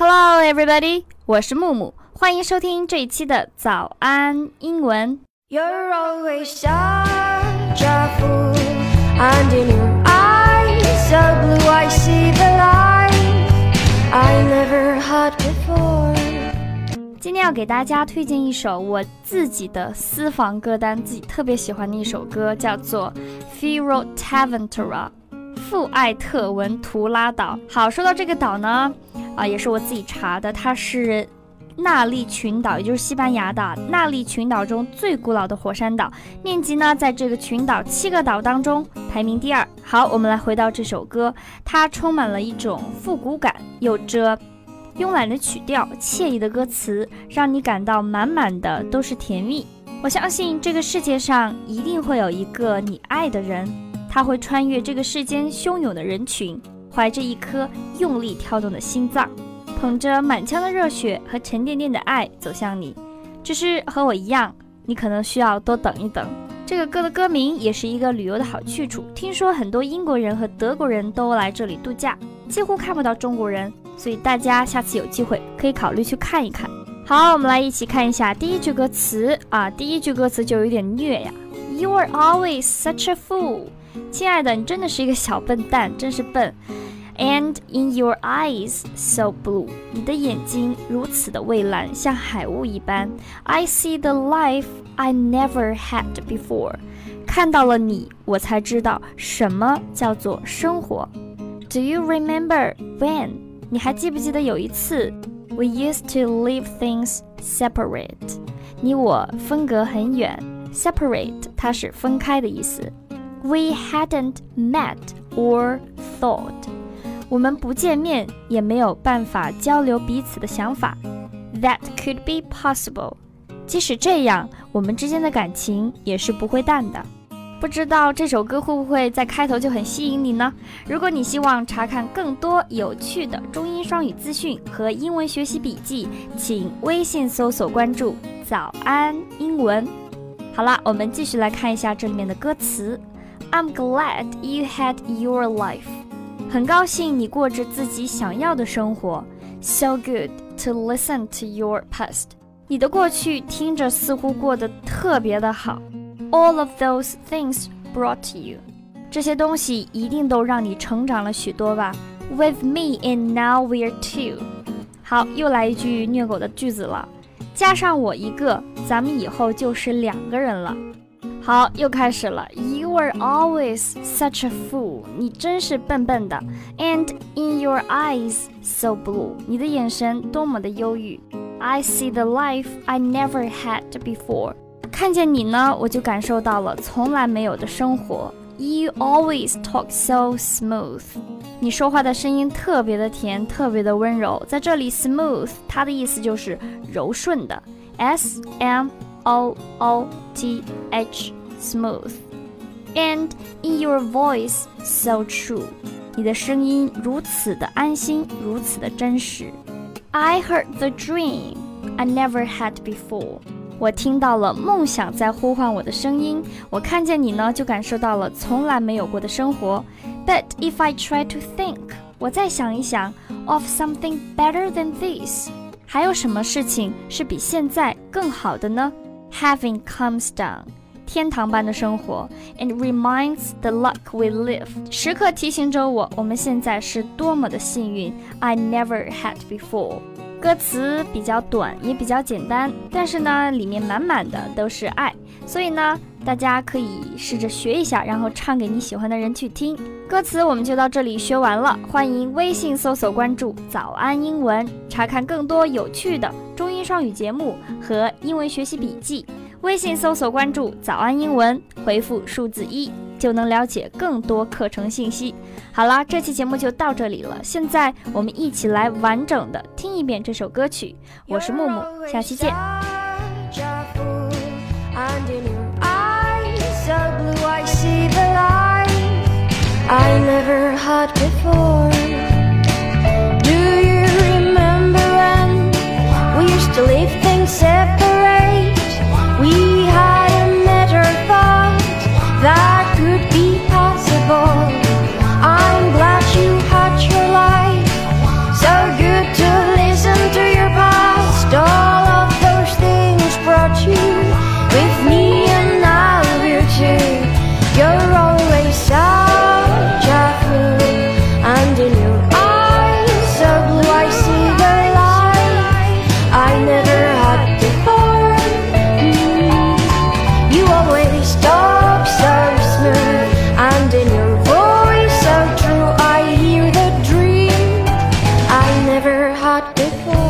Hello, everybody！我是木木，欢迎收听这一期的早安英文。You're always such a fool, and in your eyes so blue I see the light I never had before. 今天要给大家推荐一首我自己的私房歌单，自己特别喜欢的一首歌，叫做《Firo Taventura》。富艾特文图拉岛。好，说到这个岛呢，啊，也是我自己查的，它是纳利群岛，也就是西班牙的纳利群岛中最古老的火山岛，面积呢，在这个群岛七个岛当中排名第二。好，我们来回到这首歌，它充满了一种复古感，有着慵懒的曲调，惬意的歌词，让你感到满满的都是甜蜜。我相信这个世界上一定会有一个你爱的人。他会穿越这个世间汹涌的人群，怀着一颗用力跳动的心脏，捧着满腔的热血和沉甸甸的爱走向你。只是和我一样，你可能需要多等一等。这个歌的歌名也是一个旅游的好去处。听说很多英国人和德国人都来这里度假，几乎看不到中国人，所以大家下次有机会可以考虑去看一看。好，我们来一起看一下第一句歌词啊，第一句歌词就有点虐呀。You are always such a fool。亲爱的，你真的是一个小笨蛋，真是笨。And in your eyes so blue，你的眼睛如此的蔚蓝，像海雾一般。I see the life I never had before，看到了你，我才知道什么叫做生活。Do you remember when？你还记不记得有一次，We used to leave things separate，你我分隔很远。Separate，它是分开的意思。We hadn't met or thought， 我们不见面，也没有办法交流彼此的想法。That could be possible，即使这样，我们之间的感情也是不会淡的。不知道这首歌会不会在开头就很吸引你呢？如果你希望查看更多有趣的中英双语资讯和英文学习笔记，请微信搜索关注“早安英文”。好了，我们继续来看一下这里面的歌词。I'm glad you had your life，很高兴你过着自己想要的生活。So good to listen to your past，你的过去听着似乎过得特别的好。All of those things brought you，这些东西一定都让你成长了许多吧。With me and now we're two，好，又来一句虐狗的句子了，加上我一个，咱们以后就是两个人了。好，又开始了。You are always such a fool，你真是笨笨的。And in your eyes so blue，你的眼神多么的忧郁。I see the life I never had before，看见你呢，我就感受到了从来没有的生活。You always talk so smooth，你说话的声音特别的甜，特别的温柔。在这里，smooth 它的意思就是柔顺的。S M O O T H。 smooth, and in your voice so true，你的声音如此的安心，如此的真实。I heard the dream I never had before，我听到了梦想在呼唤我的声音。我看见你呢，就感受到了从来没有过的生活。But if I try to think，我再想一想，of something better than this，还有什么事情是比现在更好的呢？Having comes down。 天堂般的生活，and reminds the luck we live，时刻提醒着我，我们现在是多么的幸运。I never had before。歌词比较短，也比较简单，但是呢，里面满满的都是爱，所以呢，大家可以试着学一下，然后唱给你喜欢的人去听。歌词我们就到这里学完了，欢迎微信搜索关注“早安英文”，查看更多有趣的中英双语节目和英文学习笔记。微信搜索关注“早安英文”，回复数字一就能了解更多课程信息。好啦，这期节目就到这里了。现在我们一起来完整的听一遍这首歌曲。我是木木，下期见。I'm glad you had your before.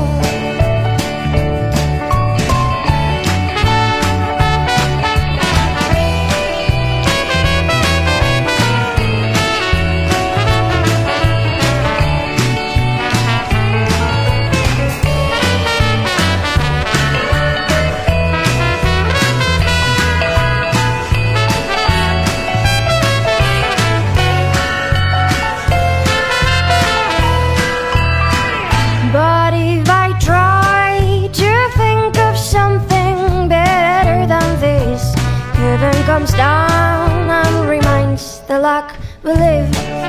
comes down and reminds the luck we live.